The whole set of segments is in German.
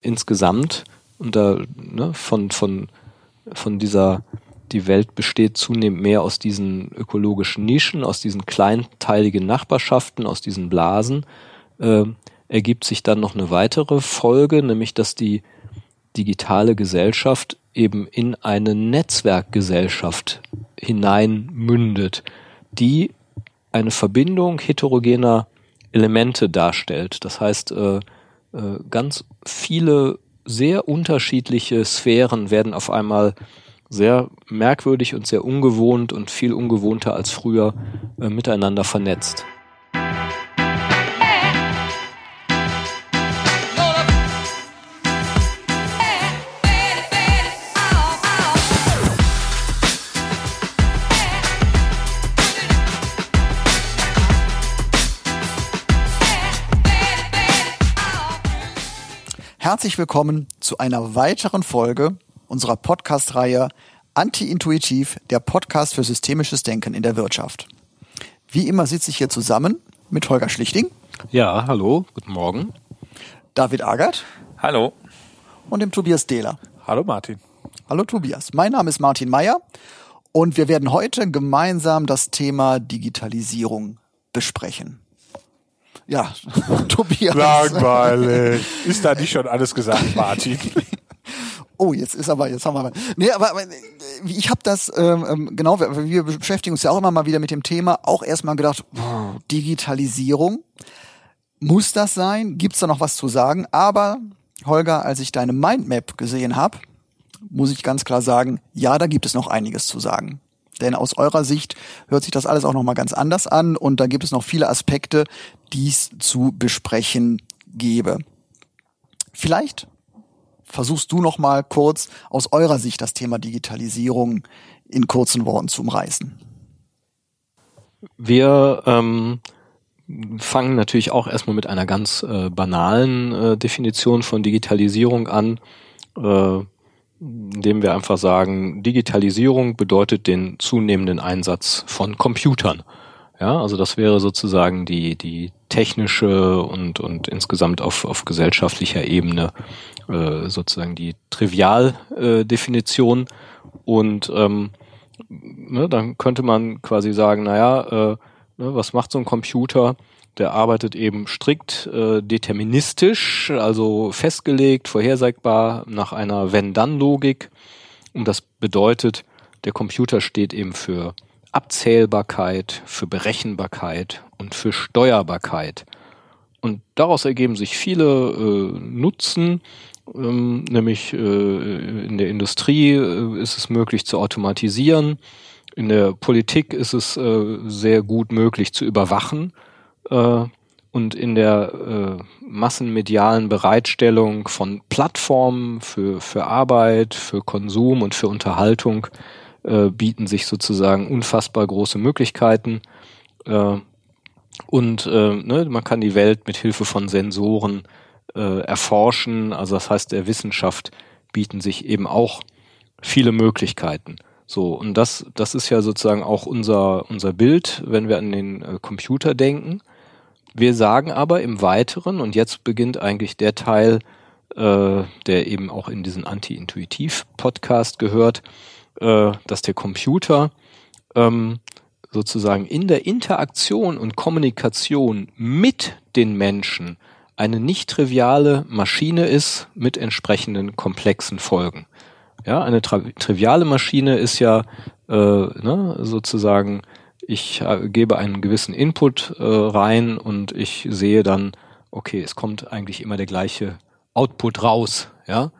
insgesamt und da ne, von, von, von dieser, die Welt besteht zunehmend mehr aus diesen ökologischen Nischen, aus diesen kleinteiligen Nachbarschaften, aus diesen Blasen, äh, ergibt sich dann noch eine weitere Folge, nämlich dass die digitale Gesellschaft eben in eine Netzwerkgesellschaft hineinmündet, die eine Verbindung heterogener Elemente darstellt. Das heißt, äh, äh, ganz viele sehr unterschiedliche Sphären werden auf einmal sehr merkwürdig und sehr ungewohnt und viel ungewohnter als früher äh, miteinander vernetzt. Herzlich willkommen zu einer weiteren Folge unserer Podcast-Reihe Anti-Intuitiv, der Podcast für systemisches Denken in der Wirtschaft. Wie immer sitze ich hier zusammen mit Holger Schlichting. Ja, hallo, guten Morgen. David Agert. Hallo. Und dem Tobias Dehler. Hallo Martin. Hallo Tobias. Mein Name ist Martin Meyer und wir werden heute gemeinsam das Thema Digitalisierung besprechen. Ja, Tobias. Langweilig. Ist da nicht schon alles gesagt, Martin? Oh, jetzt ist aber, jetzt haben wir. Nee, aber, aber ich habe das, ähm, ähm genau, wir, wir beschäftigen uns ja auch immer mal wieder mit dem Thema, auch erstmal gedacht, Digitalisierung, muss das sein? Gibt's da noch was zu sagen? Aber, Holger, als ich deine Mindmap gesehen habe, muss ich ganz klar sagen, ja, da gibt es noch einiges zu sagen. Denn aus eurer Sicht hört sich das alles auch nochmal ganz anders an und da gibt es noch viele Aspekte, die es zu besprechen gäbe. Vielleicht versuchst du nochmal kurz aus eurer Sicht das Thema Digitalisierung in kurzen Worten zu umreißen. Wir ähm, fangen natürlich auch erstmal mit einer ganz äh, banalen äh, Definition von Digitalisierung an. Äh, indem wir einfach sagen, Digitalisierung bedeutet den zunehmenden Einsatz von Computern. Ja, also das wäre sozusagen die, die technische und, und insgesamt auf, auf gesellschaftlicher Ebene äh, sozusagen die Trivialdefinition. Äh, und ähm, ne, dann könnte man quasi sagen, naja, äh, ne, was macht so ein Computer? Der arbeitet eben strikt äh, deterministisch, also festgelegt, vorhersagbar nach einer Wenn-Dann-Logik. Und das bedeutet, der Computer steht eben für Abzählbarkeit, für Berechenbarkeit und für Steuerbarkeit. Und daraus ergeben sich viele äh, Nutzen, ähm, nämlich äh, in der Industrie äh, ist es möglich zu automatisieren, in der Politik ist es äh, sehr gut möglich zu überwachen äh, und in der äh, massenmedialen Bereitstellung von Plattformen für, für Arbeit, für Konsum und für Unterhaltung äh, bieten sich sozusagen unfassbar große Möglichkeiten. Äh, und äh, ne, man kann die Welt mit Hilfe von Sensoren äh, erforschen. Also das heißt, der Wissenschaft bieten sich eben auch viele Möglichkeiten. So, und das, das ist ja sozusagen auch unser, unser Bild, wenn wir an den äh, Computer denken. Wir sagen aber im Weiteren, und jetzt beginnt eigentlich der Teil, äh, der eben auch in diesen Anti-Intuitiv-Podcast gehört, äh, dass der Computer ähm, sozusagen in der Interaktion und Kommunikation mit den Menschen eine nicht triviale Maschine ist mit entsprechenden komplexen Folgen. Ja, eine triviale Maschine ist ja äh, ne, sozusagen ich äh, gebe einen gewissen Input äh, rein und ich sehe dann, okay, es kommt eigentlich immer der gleiche Output raus. Ja?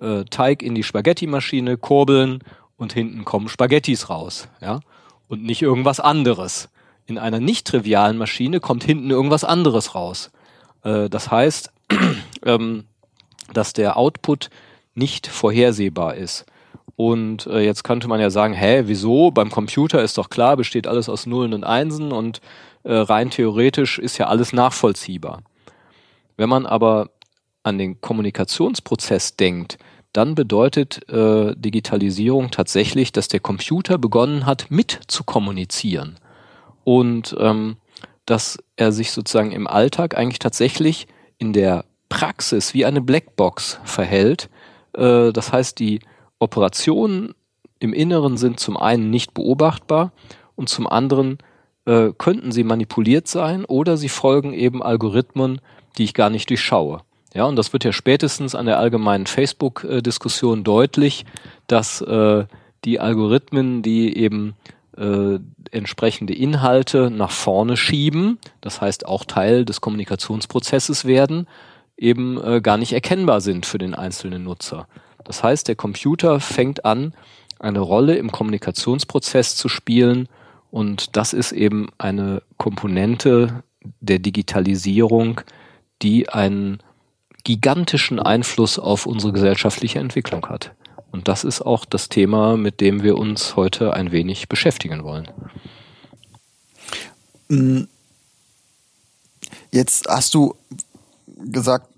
Äh, Teig in die Spaghetti-Maschine, kurbeln und hinten kommen Spaghettis raus. Ja? Und nicht irgendwas anderes. In einer nicht trivialen Maschine kommt hinten irgendwas anderes raus. Äh, das heißt, ähm, dass der Output nicht vorhersehbar ist. Und äh, jetzt könnte man ja sagen, hä, wieso? Beim Computer ist doch klar, besteht alles aus Nullen und Einsen und äh, rein theoretisch ist ja alles nachvollziehbar. Wenn man aber an den Kommunikationsprozess denkt, dann bedeutet äh, Digitalisierung tatsächlich, dass der Computer begonnen hat, mit zu kommunizieren. Und ähm, dass er sich sozusagen im Alltag eigentlich tatsächlich in der Praxis wie eine Blackbox verhält. Äh, das heißt, die Operationen im Inneren sind zum einen nicht beobachtbar und zum anderen äh, könnten sie manipuliert sein oder sie folgen eben Algorithmen, die ich gar nicht durchschaue. Ja, und das wird ja spätestens an der allgemeinen Facebook-Diskussion deutlich, dass äh, die Algorithmen, die eben äh, entsprechende Inhalte nach vorne schieben, das heißt auch Teil des Kommunikationsprozesses werden, eben äh, gar nicht erkennbar sind für den einzelnen Nutzer. Das heißt, der Computer fängt an, eine Rolle im Kommunikationsprozess zu spielen und das ist eben eine Komponente der Digitalisierung, die einen gigantischen Einfluss auf unsere gesellschaftliche Entwicklung hat. Und das ist auch das Thema, mit dem wir uns heute ein wenig beschäftigen wollen. Mm. Jetzt hast du gesagt,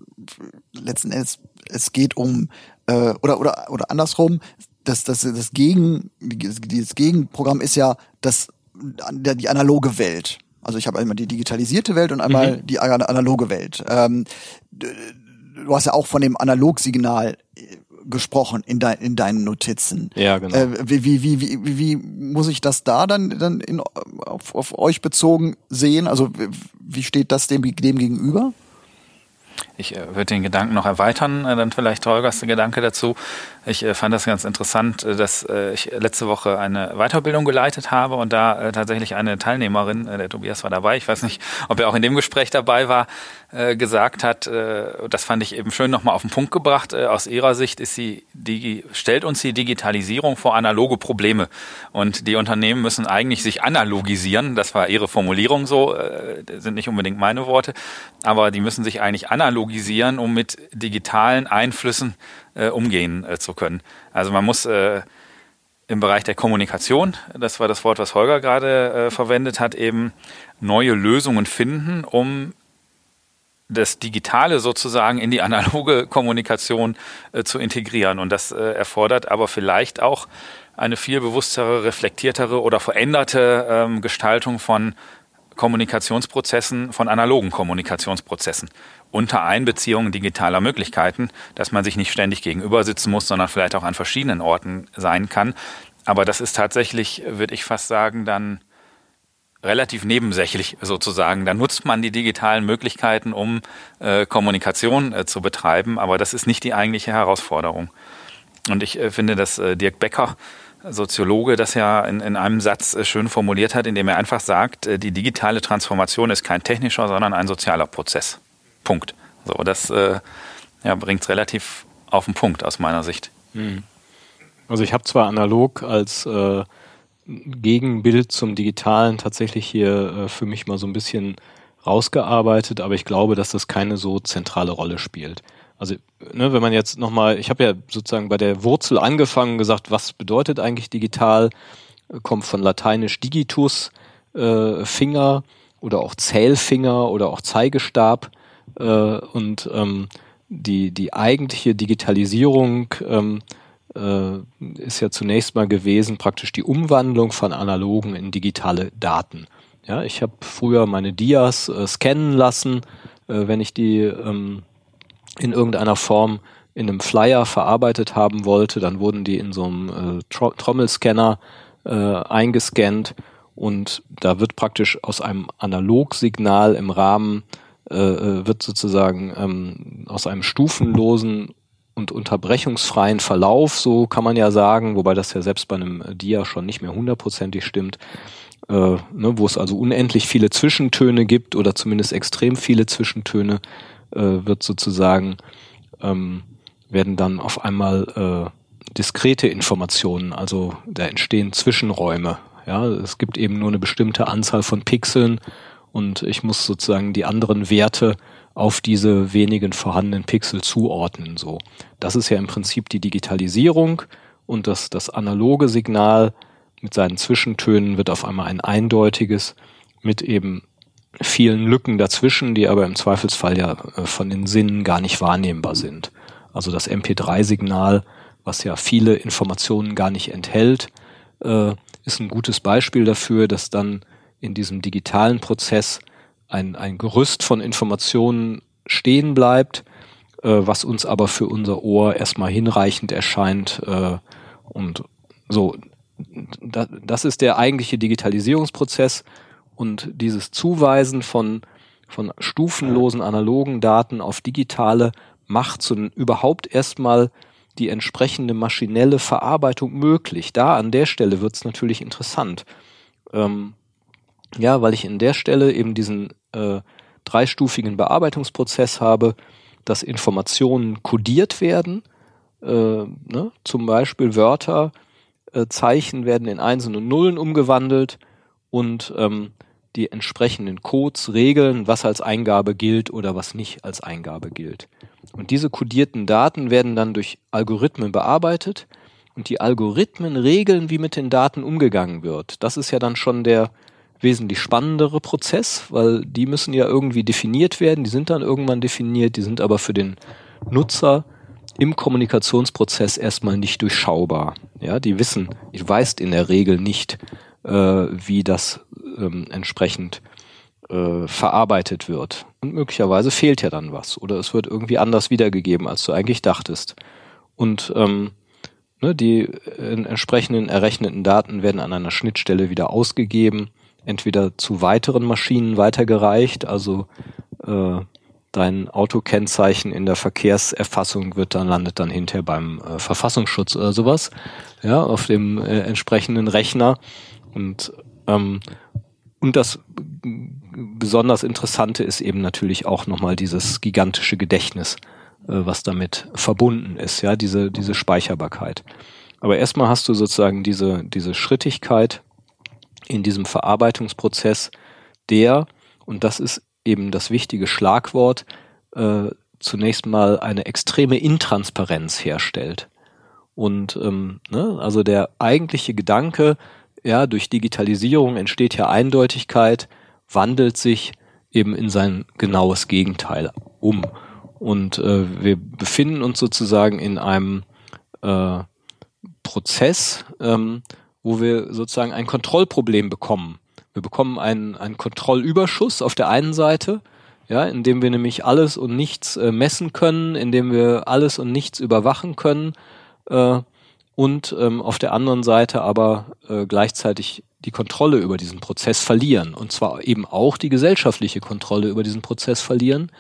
letzten Endes, es geht um, äh, oder, oder, oder andersrum, das, das, das, Gegen, dieses Gegenprogramm ist ja das, die analoge Welt. Also ich habe einmal die digitalisierte Welt und einmal mhm. die analoge Welt. Ähm, du hast ja auch von dem Analogsignal gesprochen in, de, in deinen Notizen. Ja, genau. Äh, wie, wie, wie, wie, wie muss ich das da dann, dann in, auf, auf euch bezogen sehen? Also wie steht das dem, dem gegenüber? Ich äh, würde den Gedanken noch erweitern, äh, dann vielleicht Holgers Gedanke dazu. Ich äh, fand das ganz interessant, dass ich letzte Woche eine Weiterbildung geleitet habe und da tatsächlich eine Teilnehmerin, der Tobias war dabei, ich weiß nicht, ob er auch in dem Gespräch dabei war, gesagt hat, das fand ich eben schön nochmal auf den Punkt gebracht, aus ihrer Sicht ist sie, stellt uns die Digitalisierung vor analoge Probleme. Und die Unternehmen müssen eigentlich sich analogisieren, das war ihre Formulierung so, sind nicht unbedingt meine Worte, aber die müssen sich eigentlich analogisieren, um mit digitalen Einflüssen äh, umgehen äh, zu können. Also man muss äh, im Bereich der Kommunikation, das war das Wort, was Holger gerade äh, verwendet hat, eben neue Lösungen finden, um das Digitale sozusagen in die analoge Kommunikation äh, zu integrieren. Und das äh, erfordert aber vielleicht auch eine viel bewusstere, reflektiertere oder veränderte ähm, Gestaltung von Kommunikationsprozessen, von analogen Kommunikationsprozessen unter Einbeziehung digitaler Möglichkeiten, dass man sich nicht ständig gegenüber sitzen muss, sondern vielleicht auch an verschiedenen Orten sein kann. Aber das ist tatsächlich, würde ich fast sagen, dann relativ nebensächlich sozusagen. Da nutzt man die digitalen Möglichkeiten, um äh, Kommunikation äh, zu betreiben, aber das ist nicht die eigentliche Herausforderung. Und ich äh, finde, dass äh, Dirk Becker, Soziologe, das ja in, in einem Satz äh, schön formuliert hat, indem er einfach sagt, äh, die digitale Transformation ist kein technischer, sondern ein sozialer Prozess. Punkt. So, das äh, ja, bringt es relativ auf den Punkt aus meiner Sicht. Hm. Also ich habe zwar analog als äh, Gegenbild zum Digitalen tatsächlich hier äh, für mich mal so ein bisschen rausgearbeitet, aber ich glaube, dass das keine so zentrale Rolle spielt. Also, ne, wenn man jetzt nochmal, ich habe ja sozusagen bei der Wurzel angefangen, gesagt, was bedeutet eigentlich digital? Kommt von lateinisch digitus, äh, Finger oder auch Zählfinger oder auch Zeigestab. Äh, und ähm, die, die eigentliche Digitalisierung ähm, äh, ist ja zunächst mal gewesen, praktisch die Umwandlung von analogen in digitale Daten. Ja, ich habe früher meine Dias äh, scannen lassen, äh, wenn ich die ähm, in irgendeiner Form in einem Flyer verarbeitet haben wollte, dann wurden die in so einem äh, Tro Trommelscanner äh, eingescannt und da wird praktisch aus einem Analogsignal im Rahmen äh, äh, wird sozusagen ähm, aus einem stufenlosen und unterbrechungsfreien Verlauf, so kann man ja sagen, wobei das ja selbst bei einem Dia schon nicht mehr hundertprozentig stimmt, äh, ne, wo es also unendlich viele Zwischentöne gibt oder zumindest extrem viele Zwischentöne, äh, wird sozusagen, ähm, werden dann auf einmal äh, diskrete Informationen, also da entstehen Zwischenräume. Ja, es gibt eben nur eine bestimmte Anzahl von Pixeln und ich muss sozusagen die anderen Werte auf diese wenigen vorhandenen Pixel zuordnen. So, das ist ja im Prinzip die Digitalisierung und das, das analoge Signal mit seinen Zwischentönen wird auf einmal ein eindeutiges mit eben vielen Lücken dazwischen, die aber im Zweifelsfall ja äh, von den Sinnen gar nicht wahrnehmbar sind. Also das MP3-Signal, was ja viele Informationen gar nicht enthält, äh, ist ein gutes Beispiel dafür, dass dann in diesem digitalen Prozess ein, ein Gerüst von Informationen stehen bleibt, äh, was uns aber für unser Ohr erstmal hinreichend erscheint. Äh, und so, da, das ist der eigentliche Digitalisierungsprozess und dieses Zuweisen von, von stufenlosen analogen Daten auf digitale macht so überhaupt erstmal die entsprechende maschinelle Verarbeitung möglich. Da an der Stelle wird es natürlich interessant. Ähm, ja, weil ich in der Stelle eben diesen äh, dreistufigen Bearbeitungsprozess habe, dass Informationen kodiert werden, äh, ne? zum Beispiel Wörter, äh, Zeichen werden in Einsen und Nullen umgewandelt und ähm, die entsprechenden Codes regeln, was als Eingabe gilt oder was nicht als Eingabe gilt. Und diese kodierten Daten werden dann durch Algorithmen bearbeitet und die Algorithmen regeln, wie mit den Daten umgegangen wird. Das ist ja dann schon der wesentlich spannendere Prozess, weil die müssen ja irgendwie definiert werden, die sind dann irgendwann definiert, die sind aber für den Nutzer im Kommunikationsprozess erstmal nicht durchschaubar. Ja, die wissen, ich weiß in der Regel nicht, äh, wie das ähm, entsprechend äh, verarbeitet wird. Und möglicherweise fehlt ja dann was oder es wird irgendwie anders wiedergegeben, als du eigentlich dachtest. Und ähm, ne, die äh, entsprechenden errechneten Daten werden an einer Schnittstelle wieder ausgegeben, entweder zu weiteren Maschinen weitergereicht, also äh, dein Autokennzeichen in der Verkehrserfassung wird dann landet dann hinterher beim äh, Verfassungsschutz oder sowas, ja, auf dem äh, entsprechenden Rechner und ähm, und das besonders Interessante ist eben natürlich auch nochmal dieses gigantische Gedächtnis, äh, was damit verbunden ist, ja, diese, diese Speicherbarkeit. Aber erstmal hast du sozusagen diese, diese Schrittigkeit in diesem Verarbeitungsprozess, der, und das ist eben das wichtige Schlagwort, äh, zunächst mal eine extreme Intransparenz herstellt. Und ähm, ne, also der eigentliche Gedanke, ja, durch Digitalisierung entsteht ja Eindeutigkeit, wandelt sich eben in sein genaues Gegenteil um. Und äh, wir befinden uns sozusagen in einem äh, Prozess, ähm, wo wir sozusagen ein Kontrollproblem bekommen. Wir bekommen einen, einen Kontrollüberschuss auf der einen Seite, ja, indem wir nämlich alles und nichts äh, messen können, indem wir alles und nichts überwachen können. Äh, und ähm, auf der anderen Seite aber äh, gleichzeitig die Kontrolle über diesen Prozess verlieren. Und zwar eben auch die gesellschaftliche Kontrolle über diesen Prozess verlieren.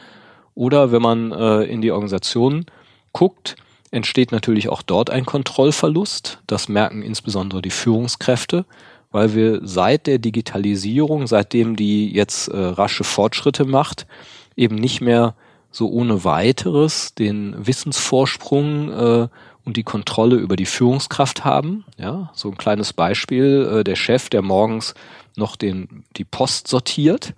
Oder wenn man äh, in die Organisation guckt, entsteht natürlich auch dort ein Kontrollverlust. Das merken insbesondere die Führungskräfte, weil wir seit der Digitalisierung, seitdem die jetzt äh, rasche Fortschritte macht, eben nicht mehr so ohne weiteres den Wissensvorsprung äh, und die Kontrolle über die Führungskraft haben. Ja, so ein kleines Beispiel, äh, der Chef, der morgens noch den, die Post sortiert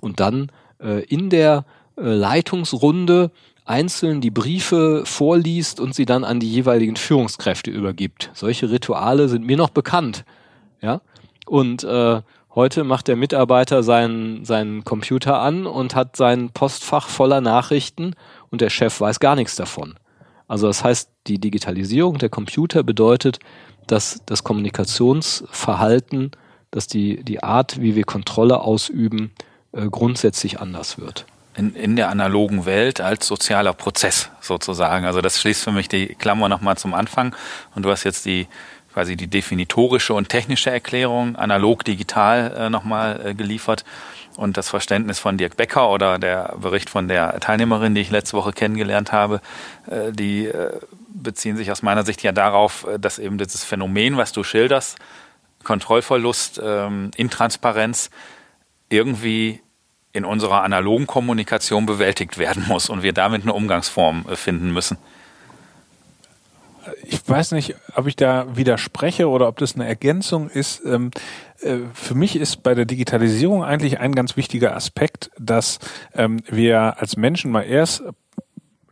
und dann äh, in der äh, Leitungsrunde einzeln die Briefe vorliest und sie dann an die jeweiligen Führungskräfte übergibt. Solche Rituale sind mir noch bekannt. Ja, und äh, heute macht der Mitarbeiter seinen, seinen Computer an und hat sein Postfach voller Nachrichten und der Chef weiß gar nichts davon. Also das heißt, die Digitalisierung der Computer bedeutet, dass das Kommunikationsverhalten, dass die, die Art, wie wir Kontrolle ausüben, äh, grundsätzlich anders wird. In, in der analogen Welt als sozialer Prozess sozusagen. Also das schließt für mich die Klammer nochmal zum Anfang. Und du hast jetzt die quasi die definitorische und technische Erklärung analog digital äh, nochmal äh, geliefert und das Verständnis von Dirk Becker oder der Bericht von der Teilnehmerin, die ich letzte Woche kennengelernt habe, äh, die äh, beziehen sich aus meiner Sicht ja darauf, äh, dass eben dieses Phänomen, was du schilderst, Kontrollverlust, ähm, Intransparenz, irgendwie in unserer analogen Kommunikation bewältigt werden muss und wir damit eine Umgangsform finden müssen ich weiß nicht, ob ich da widerspreche oder ob das eine Ergänzung ist. Ähm, äh, für mich ist bei der Digitalisierung eigentlich ein ganz wichtiger Aspekt, dass ähm, wir als Menschen mal erst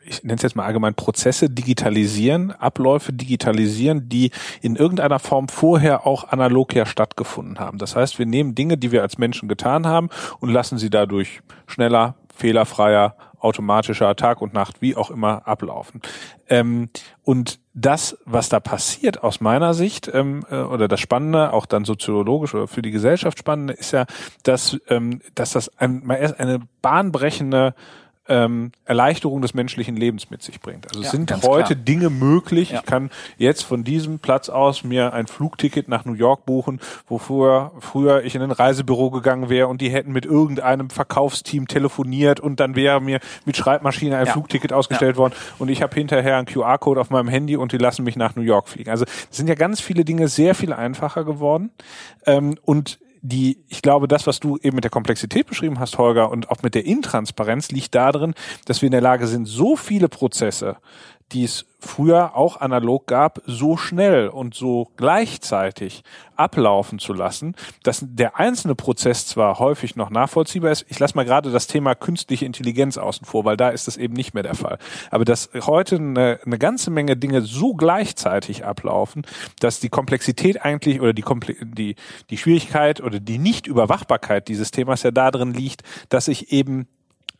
ich nenne es jetzt mal allgemein Prozesse digitalisieren, Abläufe digitalisieren, die in irgendeiner Form vorher auch analog ja stattgefunden haben. Das heißt, wir nehmen Dinge, die wir als Menschen getan haben und lassen sie dadurch schneller, fehlerfreier, automatischer Tag und Nacht, wie auch immer, ablaufen. Ähm, und das, was da passiert aus meiner Sicht, ähm, äh, oder das Spannende, auch dann soziologisch oder für die Gesellschaft Spannende, ist ja, dass, ähm, dass das ein, eine bahnbrechende ähm, Erleichterung des menschlichen Lebens mit sich bringt. Also es Ja, sind heute klar. Dinge möglich. Ja. Ich kann jetzt von diesem Platz aus mir ein Flugticket nach New York buchen, wo früher, ich in ein Reisebüro gegangen wäre und die hätten mit irgendeinem Verkaufsteam telefoniert und dann wäre mir mit Schreibmaschine ein Ja. Flugticket ausgestellt worden und ich habe hinterher einen QR-Code auf meinem Handy und die lassen mich nach New York fliegen. Also es sind ja ganz viele Dinge sehr viel einfacher geworden ähm, und die, ich glaube, das, was du eben mit der Komplexität beschrieben hast, Holger, und auch mit der Intransparenz, liegt darin, dass wir in der Lage sind, so viele Prozesse, die es früher auch analog gab, so schnell und so gleichzeitig ablaufen zu lassen, dass der einzelne Prozess zwar häufig noch nachvollziehbar ist. Ich lasse mal gerade das Thema künstliche Intelligenz außen vor, weil da ist das eben nicht mehr der Fall. Aber dass heute eine, eine ganze Menge Dinge so gleichzeitig ablaufen, dass die Komplexität eigentlich oder die, Komple die, die Schwierigkeit oder die Nichtüberwachbarkeit dieses Themas ja darin liegt, dass ich eben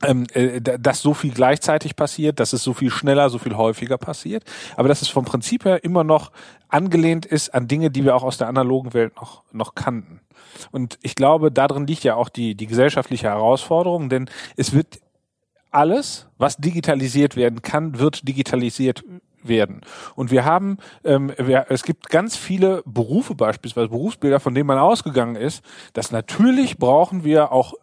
ähm, äh, da- dass so viel gleichzeitig passiert, dass es so viel schneller, so viel häufiger passiert, aber dass es vom Prinzip her immer noch angelehnt ist an Dinge, die wir auch aus der analogen Welt noch, noch kannten. Und ich glaube, darin liegt ja auch die, die gesellschaftliche Herausforderung, denn es wird alles, was digitalisiert werden kann, wird digitalisiert werden. Und wir haben, ähm, wir, es gibt ganz viele Berufe beispielsweise, Berufsbilder, von denen man ausgegangen ist, dass natürlich brauchen wir auch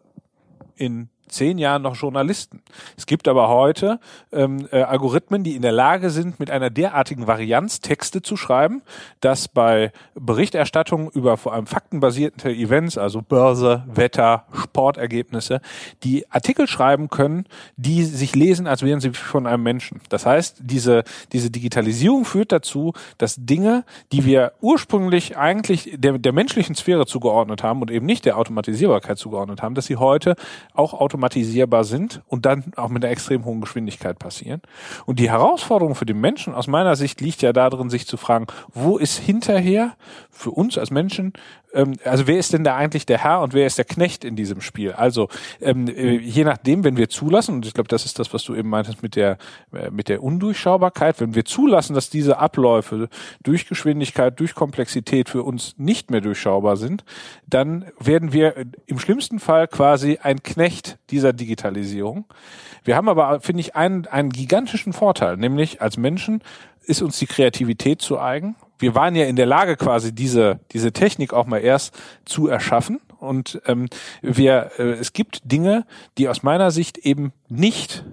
in zehn Jahren noch Journalisten. Es gibt aber heute ähm, äh, Algorithmen, die in der Lage sind, mit einer derartigen Varianz Texte zu schreiben, dass bei Berichterstattung über vor allem faktenbasierte Events, also Börse, Wetter, Sportergebnisse, die Artikel schreiben können, die sich lesen, als wären sie von einem Menschen. Das heißt, diese, diese Digitalisierung führt dazu, dass Dinge, die wir ursprünglich eigentlich der, der menschlichen Sphäre zugeordnet haben und eben nicht der Automatisierbarkeit zugeordnet haben, dass sie heute auch automatisierbar sind und dann auch mit einer extrem hohen Geschwindigkeit passieren. Und die Herausforderung für den Menschen aus meiner Sicht liegt ja darin, sich zu fragen, wo ist hinterher für uns als Menschen, ähm, also wer ist denn da eigentlich der Herr und wer ist der Knecht in diesem Spiel? Also ähm, äh, je nachdem, wenn wir zulassen, und ich glaube, das ist das, was du eben meintest mit der äh, mit der Undurchschaubarkeit, wenn wir zulassen, dass diese Abläufe durch Geschwindigkeit, durch Komplexität für uns nicht mehr durchschaubar sind, dann werden wir äh, im schlimmsten Fall quasi ein Knecht dieser Digitalisierung. Wir haben aber, finde ich, einen, einen gigantischen Vorteil, nämlich als Menschen ist uns die Kreativität zu eigen. Wir waren ja in der Lage, quasi diese, diese Technik auch mal erst zu erschaffen. Und ähm, wir, äh, es gibt Dinge, die aus meiner Sicht eben nicht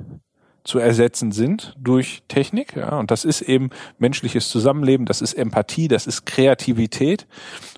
zu ersetzen sind durch Technik. Ja, und das ist eben menschliches Zusammenleben, das ist Empathie, das ist Kreativität.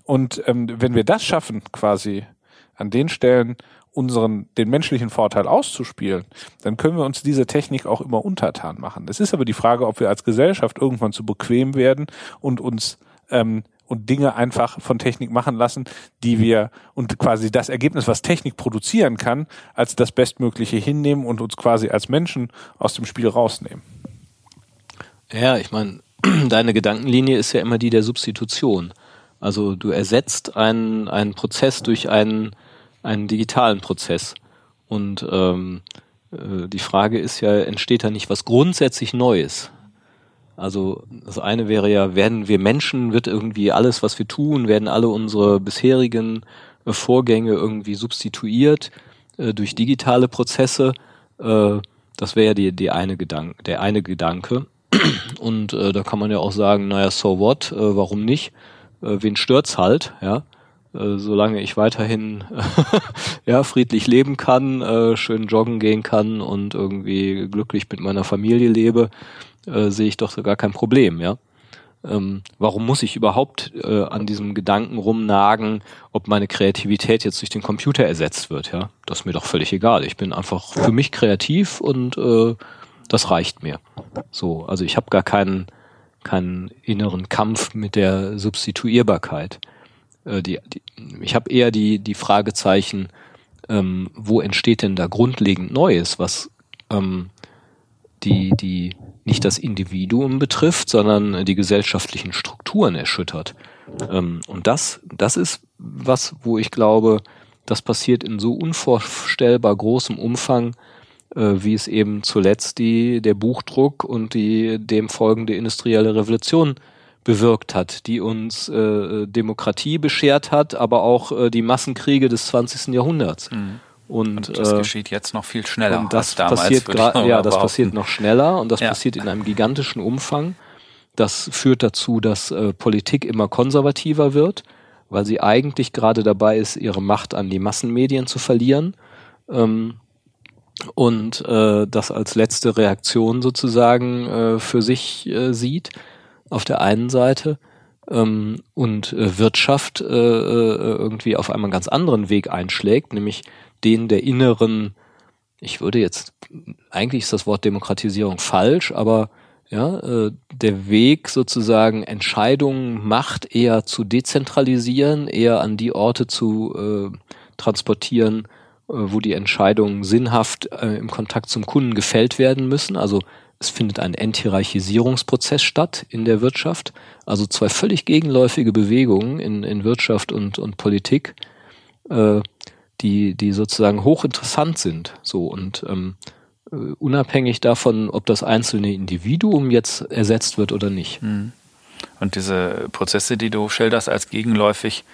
Und ähm, wenn wir das schaffen, quasi an den Stellen unseren, den menschlichen Vorteil auszuspielen, dann können wir uns diese Technik auch immer untertan machen. Es ist aber die Frage, ob wir als Gesellschaft irgendwann zu bequem werden und uns ähm, und Dinge einfach von Technik machen lassen, die wir und quasi das Ergebnis, was Technik produzieren kann, als das Bestmögliche hinnehmen und uns quasi als Menschen aus dem Spiel rausnehmen. Ja, ich meine, deine Gedankenlinie ist ja immer die der Substitution. Also du ersetzt einen, einen Prozess durch einen, einen digitalen Prozess. Und ähm, äh, die Frage ist ja, entsteht da nicht was grundsätzlich Neues? Also das eine wäre ja, werden wir Menschen, wird irgendwie alles, was wir tun, werden alle unsere bisherigen äh, Vorgänge irgendwie substituiert äh, durch digitale Prozesse. Äh, das wäre ja die, die eine Gedanke, der eine Gedanke. Und äh, da kann man ja auch sagen, naja, so what, äh, warum nicht? Äh, wen stört's halt, ja? Äh, solange ich weiterhin ja friedlich leben kann, äh, schön joggen gehen kann und irgendwie glücklich mit meiner Familie lebe, äh, sehe ich doch gar kein Problem, ja. Ähm, warum muss ich überhaupt äh, an diesem Gedanken rumnagen, ob meine Kreativität jetzt durch den Computer ersetzt wird, ja? Das ist mir doch völlig egal. Ich bin einfach für mich kreativ und äh, das reicht mir. So, also ich habe gar keinen keinen inneren Kampf mit der Substituierbarkeit. Äh, die, die, ich habe eher die die Fragezeichen, ähm, wo entsteht denn da grundlegend Neues, was ähm, die die nicht das Individuum betrifft, sondern die gesellschaftlichen Strukturen erschüttert. Ähm, und das das ist was, wo ich glaube, das passiert in so unvorstellbar großem Umfang, äh, wie es eben zuletzt die, der Buchdruck und die dem folgende industrielle Revolution bewirkt hat, die uns äh, Demokratie beschert hat, aber auch äh, die Massenkriege des 20. Jahrhunderts. Und, Und das äh, geschieht jetzt noch viel schneller und das als damals. passiert mal ja, das passiert noch schneller und das Ja. passiert in einem gigantischen Umfang. Das führt dazu, dass äh, Politik immer konservativer wird, weil sie eigentlich gerade dabei ist, ihre Macht an die Massenmedien zu verlieren. Ähm, und äh, das als letzte Reaktion sozusagen äh, für sich äh, sieht, auf der einen Seite, ähm, und äh, Wirtschaft äh, äh, irgendwie auf einen ganz anderen Weg einschlägt, nämlich den der inneren, ich würde jetzt, eigentlich ist das Wort Demokratisierung falsch, aber ja, äh, der Weg sozusagen Entscheidungen, Macht eher zu dezentralisieren, eher an die Orte zu äh, transportieren, äh, wo die Entscheidungen sinnhaft äh, im Kontakt zum Kunden gefällt werden müssen. Also es findet ein Enthierarchisierungsprozess statt in der Wirtschaft. Also zwei völlig gegenläufige Bewegungen in, in Wirtschaft und, und Politik, äh, die, die sozusagen hochinteressant sind. So und ähm, äh, unabhängig davon, ob das einzelne Individuum jetzt ersetzt wird oder nicht. Und diese Prozesse, die du schilderst als gegenläufig,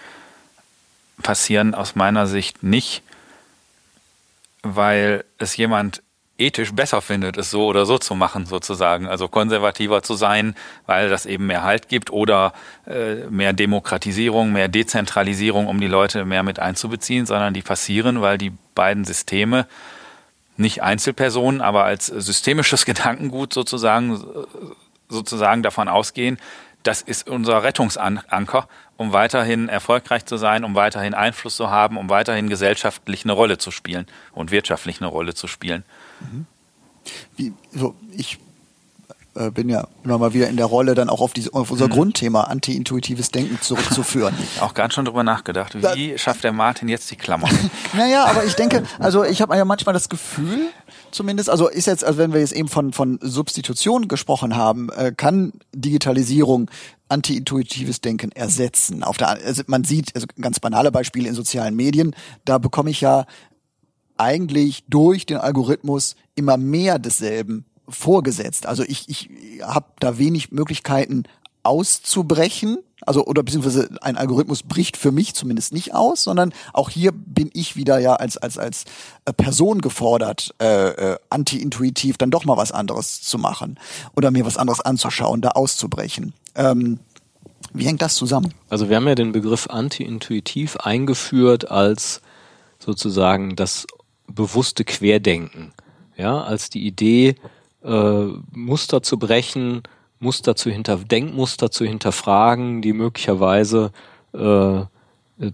passieren aus meiner Sicht nicht, weil es jemand ethisch besser findet, es so oder so zu machen, sozusagen. Also konservativer zu sein, weil das eben mehr Halt gibt oder äh, mehr Demokratisierung, mehr Dezentralisierung, um die Leute mehr mit einzubeziehen, sondern die passieren, weil die beiden Systeme nicht Einzelpersonen, aber als systemisches Gedankengut sozusagen, sozusagen davon ausgehen, das ist unser Rettungsanker, um weiterhin erfolgreich zu sein, um weiterhin Einfluss zu haben, um weiterhin gesellschaftlich eine Rolle zu spielen und wirtschaftlich eine Rolle zu spielen. Wie, so, ich äh, bin ja immer mal wieder in der Rolle, dann auch auf, diese, auf unser Grundthema anti-intuitives Denken zurückzuführen. Auch gerade schon drüber nachgedacht, wie schafft der Martin jetzt die Klammer? Naja, aber ich denke, also ich habe ja manchmal das Gefühl, zumindest, also ist jetzt, also wenn wir jetzt eben von, von Substitution gesprochen haben, äh, kann Digitalisierung anti-intuitives Denken ersetzen. Auf der, also man sieht, also ganz banale Beispiele in sozialen Medien, da bekomme ich ja eigentlich durch den Algorithmus immer mehr desselben vorgesetzt. Also ich, ich habe da wenig Möglichkeiten auszubrechen, also oder beziehungsweise ein Algorithmus bricht für mich zumindest nicht aus, sondern auch hier bin ich wieder ja als als als äh, Person gefordert, äh, äh, anti-intuitiv dann doch mal was anderes zu machen oder mir was anderes anzuschauen, da auszubrechen. Ähm, wie hängt das zusammen? Also wir haben ja den Begriff anti-intuitiv eingeführt als sozusagen das bewusste Querdenken. Ja, als die Idee, äh, Muster zu brechen, Muster zu hinter Denkmuster zu hinterfragen, die möglicherweise äh,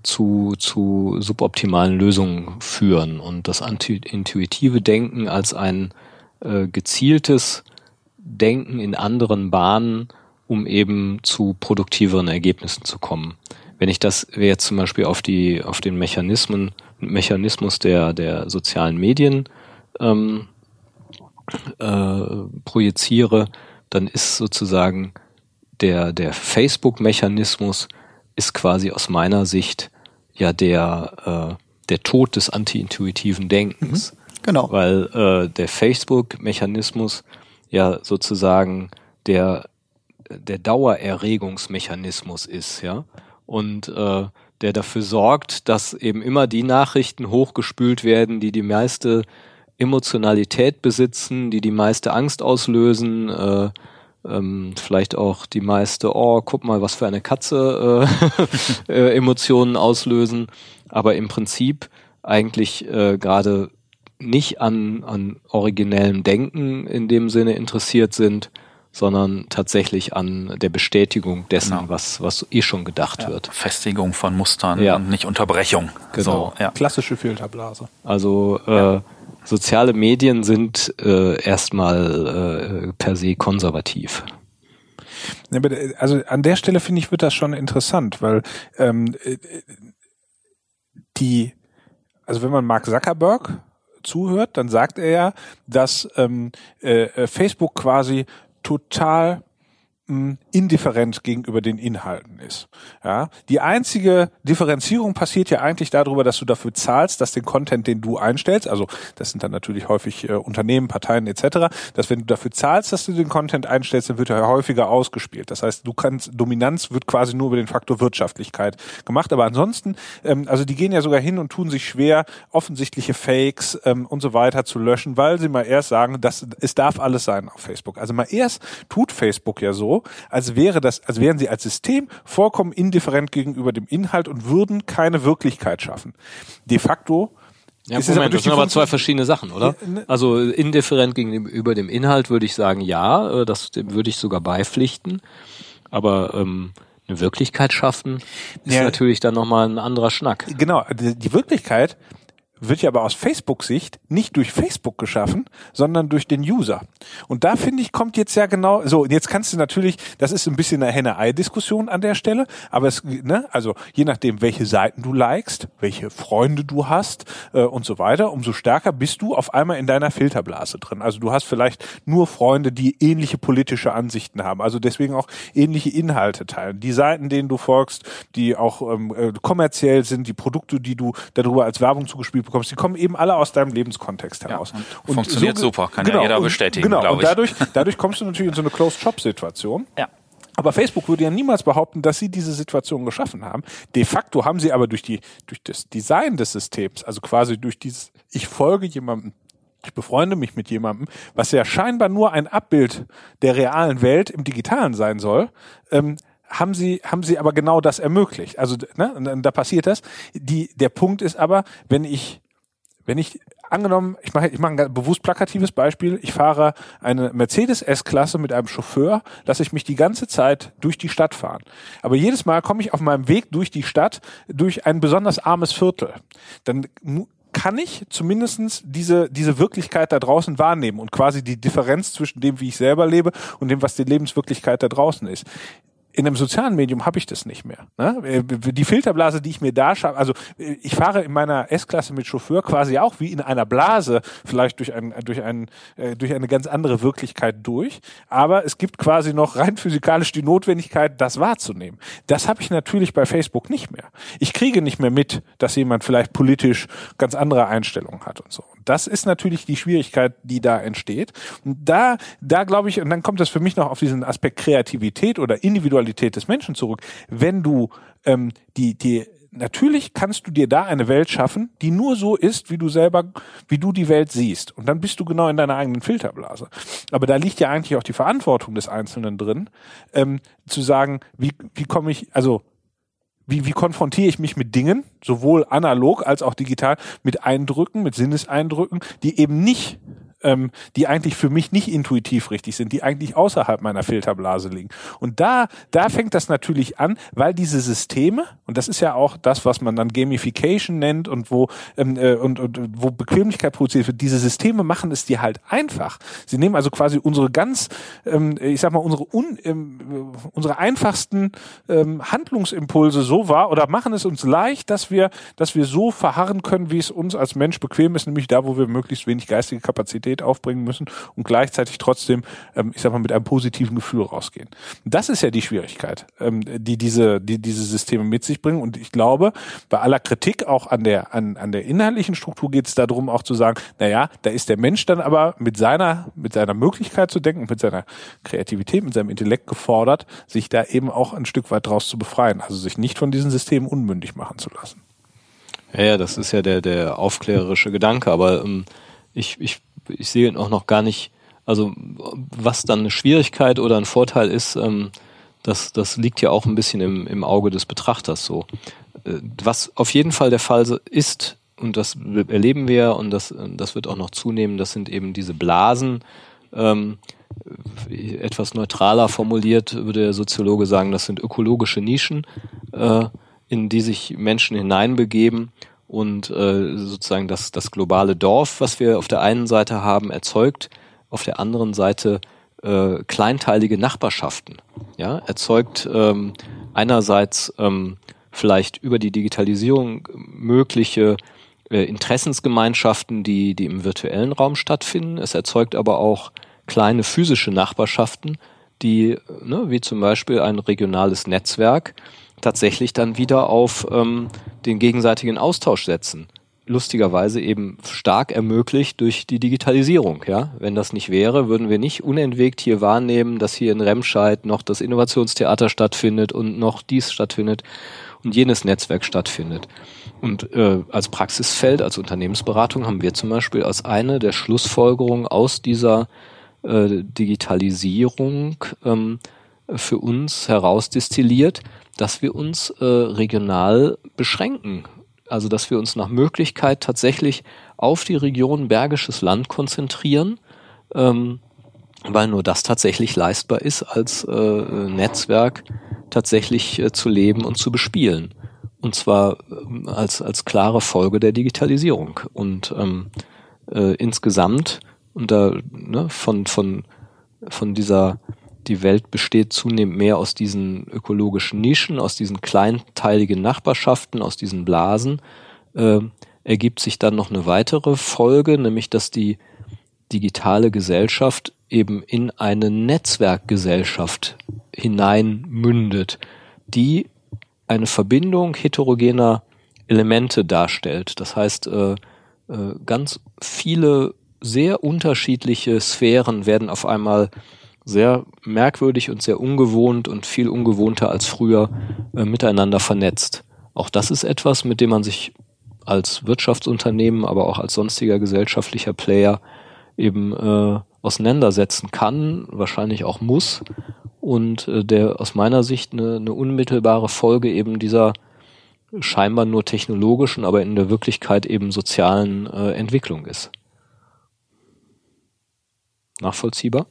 zu, zu suboptimalen Lösungen führen und das anti-intuitive Denken als ein äh, gezieltes Denken in anderen Bahnen, um eben zu produktiveren Ergebnissen zu kommen. Wenn ich das jetzt zum Beispiel auf die auf den Mechanismen Mechanismus der der sozialen Medien ähm, äh, projiziere, dann ist sozusagen der, der Facebook-Mechanismus ist quasi aus meiner Sicht ja der, äh, der Tod des anti-intuitiven Denkens. Genau. Weil äh, der Facebook-Mechanismus ja sozusagen der, der Dauererregungsmechanismus ist, ja. Und äh, der dafür sorgt, dass eben immer die Nachrichten hochgespült werden, die die meiste Emotionalität besitzen, die die meiste Angst auslösen, äh, ähm, vielleicht auch die meiste, oh, guck mal, was für eine Katze äh, äh, Emotionen auslösen, aber im Prinzip eigentlich äh, gerade nicht an, an originellem Denken in dem Sinne interessiert sind, sondern tatsächlich an der Bestätigung dessen, Genau. was, was eh schon gedacht wird. Festigung von Mustern Ja. und nicht Unterbrechung. Genau. So, ja. Klassische Filterblase. Also äh, soziale Medien sind äh, erstmal äh, per se konservativ. Ja, Also an der Stelle finde ich, wird das schon interessant, weil ähm, äh, die, also wenn man Mark Zuckerberg zuhört, dann sagt er ja, dass ähm, äh, äh, Facebook quasi total indifferent gegenüber den Inhalten ist. Ja, die einzige Differenzierung passiert ja eigentlich darüber, dass du dafür zahlst, dass den Content, den du einstellst, also das sind dann natürlich häufig äh, Unternehmen, Parteien etc., dass wenn du dafür zahlst, dass du den Content einstellst, dann wird er häufiger ausgespielt. Das heißt, du kannst Dominanz wird quasi nur über den Faktor Wirtschaftlichkeit gemacht, aber ansonsten, ähm, also die gehen ja sogar hin und tun sich schwer, offensichtliche Fakes ähm, und so weiter zu löschen, weil sie mal erst sagen, dass es darf alles sein auf Facebook. Also mal erst tut Facebook ja so, als wäre das, als wären sie als System vollkommen indifferent gegenüber dem Inhalt und würden keine Wirklichkeit schaffen. De facto ja, Moment, das sind aber zwei verschiedene Sachen, oder? Ne. Also indifferent gegenüber dem Inhalt würde ich sagen, ja, äh, das würde ich sogar beipflichten. Aber ähm, eine Wirklichkeit schaffen ist ja, natürlich dann nochmal ein anderer Schnack. Genau, die Wirklichkeit wird ja aber aus Facebook-Sicht nicht durch Facebook geschaffen, sondern durch den User. Und da finde ich, kommt jetzt ja genau, so, jetzt kannst du natürlich, das ist ein bisschen eine Henne-Ei-Diskussion an der Stelle, aber es, ne, also je nachdem, welche Seiten du likest, welche Freunde du hast äh, und so weiter, umso stärker bist du auf einmal in deiner Filterblase drin. Also du hast vielleicht nur Freunde, die ähnliche politische Ansichten haben, also deswegen auch ähnliche Inhalte teilen. Die Seiten, denen du folgst, die auch ähm, äh, kommerziell sind, die Produkte, die du darüber als Werbung zugespielt bekommst, die kommen eben alle aus deinem Lebenskontext heraus. Ja, und, und funktioniert so, super, kann genau, ja jeder bestätigen, Genau, und dadurch, dadurch kommst du natürlich in so eine Closed-Shop-Situation. Ja. Aber Facebook würde ja niemals behaupten, dass sie diese Situation geschaffen haben. De facto haben sie aber durch die, durch das Design des Systems, also quasi durch dieses, ich folge jemandem, ich befreunde mich mit jemandem, was ja scheinbar nur ein Abbild der realen Welt im Digitalen sein soll, ähm, haben sie, haben sie aber genau das ermöglicht. Also, ne, da passiert das. Die, der Punkt ist aber, wenn ich, wenn ich angenommen, ich mache ich mache ein bewusst plakatives Beispiel, ich fahre eine Mercedes S-Klasse mit einem Chauffeur, lasse ich mich die ganze Zeit durch die Stadt fahren. Aber jedes Mal komme ich auf meinem Weg durch die Stadt durch ein besonders armes Viertel. Dann kann ich zumindestens diese, diese Wirklichkeit da draußen wahrnehmen und quasi die Differenz zwischen dem, wie ich selber lebe und dem, was die Lebenswirklichkeit da draußen ist in einem sozialen Medium habe ich das nicht mehr. Ne? Äh, die Filterblase, die ich mir da schaffe, also äh, ich fahre in meiner S-Klasse mit Chauffeur quasi auch wie in einer Blase, vielleicht durch, ein, durch, ein, äh, durch eine ganz andere Wirklichkeit durch, aber es gibt quasi noch rein physikalisch die Notwendigkeit, das wahrzunehmen. Das habe ich natürlich bei Facebook nicht mehr. Ich kriege nicht mehr mit, dass jemand vielleicht politisch ganz andere Einstellungen hat und so. Das ist natürlich die Schwierigkeit, die da entsteht. Und da, da glaube ich, und dann kommt das für mich noch auf diesen Aspekt Kreativität oder Individualität des Menschen zurück. Wenn du ähm, die, die natürlich kannst du dir da eine Welt schaffen, die nur so ist, wie du selber, wie du die Welt siehst. Und dann bist du genau in deiner eigenen Filterblase. Aber da liegt ja eigentlich auch die Verantwortung des Einzelnen drin, ähm, zu sagen, wie, wie komme ich, also wie, wie konfrontiere ich mich mit Dingen, sowohl analog als auch digital, mit Eindrücken, mit Sinneseindrücken, die eben nicht ähm, die eigentlich für mich nicht intuitiv richtig sind, die eigentlich außerhalb meiner Filterblase liegen. Und da, da fängt das natürlich an, weil diese Systeme, und das ist ja auch das, was man dann Gamification nennt und wo, ähm, äh, und, und wo Bequemlichkeit produziert wird, diese Systeme machen es dir halt einfach. Sie nehmen also quasi unsere ganz, ähm, ich sag mal, unsere, un, ähm, unsere einfachsten ähm, Handlungsimpulse so wahr oder machen es uns leicht, dass wir, dass wir so verharren können, wie es uns als Mensch bequem ist, nämlich da, wo wir möglichst wenig geistige Kapazität Qualität aufbringen müssen und gleichzeitig trotzdem, ähm, ich sag mal, mit einem positiven Gefühl rausgehen. Das ist ja die Schwierigkeit, ähm, die diese, die diese Systeme mit sich bringen. Und ich glaube, bei aller Kritik auch an der, an, an der inhaltlichen Struktur geht es darum, auch zu sagen, na ja, da ist der Mensch dann aber mit seiner, mit seiner Möglichkeit zu denken, mit seiner Kreativität, mit seinem Intellekt gefordert, sich da eben auch ein Stück weit draus zu befreien. Also sich nicht von diesen Systemen unmündig machen zu lassen. Ja, ja, das ist ja der, der aufklärerische Gedanke, aber ähm, ich, ich ich sehe auch noch gar nicht, also was dann eine Schwierigkeit oder ein Vorteil ist, ähm, das, das liegt ja auch ein bisschen im, im Auge des Betrachters so. Äh, was auf jeden Fall der Fall ist, und das erleben wir und das, das wird auch noch zunehmen, das sind eben diese Blasen, ähm, etwas neutraler formuliert würde der Soziologe sagen, das sind ökologische Nischen, äh, in die sich Menschen hineinbegeben und äh, sozusagen das, das globale Dorf, was wir auf der einen Seite haben, erzeugt auf der anderen Seite äh, kleinteilige Nachbarschaften. Ja, erzeugt ähm, einerseits ähm, vielleicht über die Digitalisierung mögliche äh, Interessensgemeinschaften, die, die im virtuellen Raum stattfinden. Es erzeugt aber auch kleine physische Nachbarschaften, die, ne, wie zum Beispiel ein regionales Netzwerk, tatsächlich dann wieder auf ähm, den gegenseitigen Austausch setzen. Lustigerweise eben stark ermöglicht durch die Digitalisierung. Ja, wenn das nicht wäre, würden wir nicht unentwegt hier wahrnehmen, dass hier in Remscheid noch das Innovationstheater stattfindet und noch dies stattfindet und jenes Netzwerk stattfindet. Und äh, als Praxisfeld, als Unternehmensberatung haben wir zum Beispiel als eine der Schlussfolgerungen aus dieser äh, Digitalisierung ähm, für uns herausdestilliert, dass wir uns äh, regional beschränken. Also dass wir uns nach Möglichkeit tatsächlich auf die Region Bergisches Land konzentrieren, ähm, weil nur das tatsächlich leistbar ist, als äh, Netzwerk tatsächlich äh, zu leben und zu bespielen. Und zwar äh, als, als klare Folge der Digitalisierung. Und ähm, äh, insgesamt und da ne, von, von, von dieser die Welt besteht zunehmend mehr aus diesen ökologischen Nischen, aus diesen kleinteiligen Nachbarschaften, aus diesen Blasen, äh, ergibt sich dann noch eine weitere Folge, nämlich dass die digitale Gesellschaft eben in eine Netzwerkgesellschaft hineinmündet, die eine Verbindung heterogener Elemente darstellt. Das heißt, äh, äh, ganz viele sehr unterschiedliche Sphären werden auf einmal sehr merkwürdig und sehr ungewohnt und viel ungewohnter als früher äh, miteinander vernetzt. Auch das ist etwas, mit dem man sich als Wirtschaftsunternehmen, aber auch als sonstiger gesellschaftlicher Player eben äh, auseinandersetzen kann, wahrscheinlich auch muss und äh, der aus meiner Sicht eine, eine unmittelbare Folge eben dieser scheinbar nur technologischen, aber in der Wirklichkeit eben sozialen äh, Entwicklung ist. Nachvollziehbar?